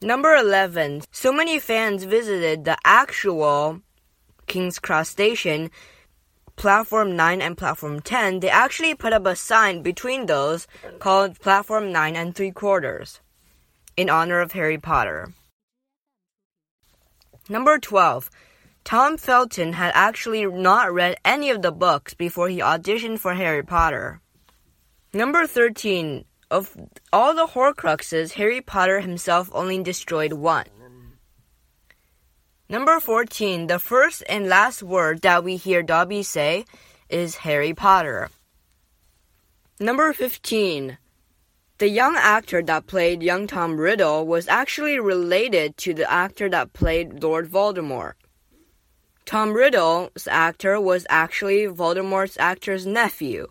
Number 11. So many fans visited the actual King's Cross station, Platform 9 and Platform 10, they actually put up a sign between those called Platform 9 and 3 quarters in honor of Harry Potter. Number 12. Tom Felton had actually not read any of the books before he auditioned for Harry Potter. Number 13. Of all the Horcruxes, Harry Potter himself only destroyed one. Number 14. The first and last word that we hear Dobby say is Harry Potter. Number 15. The young actor that played young Tom Riddle was actually related to the actor that played Lord Voldemort. Tom Riddle's actor was actually Voldemort's actor's nephew.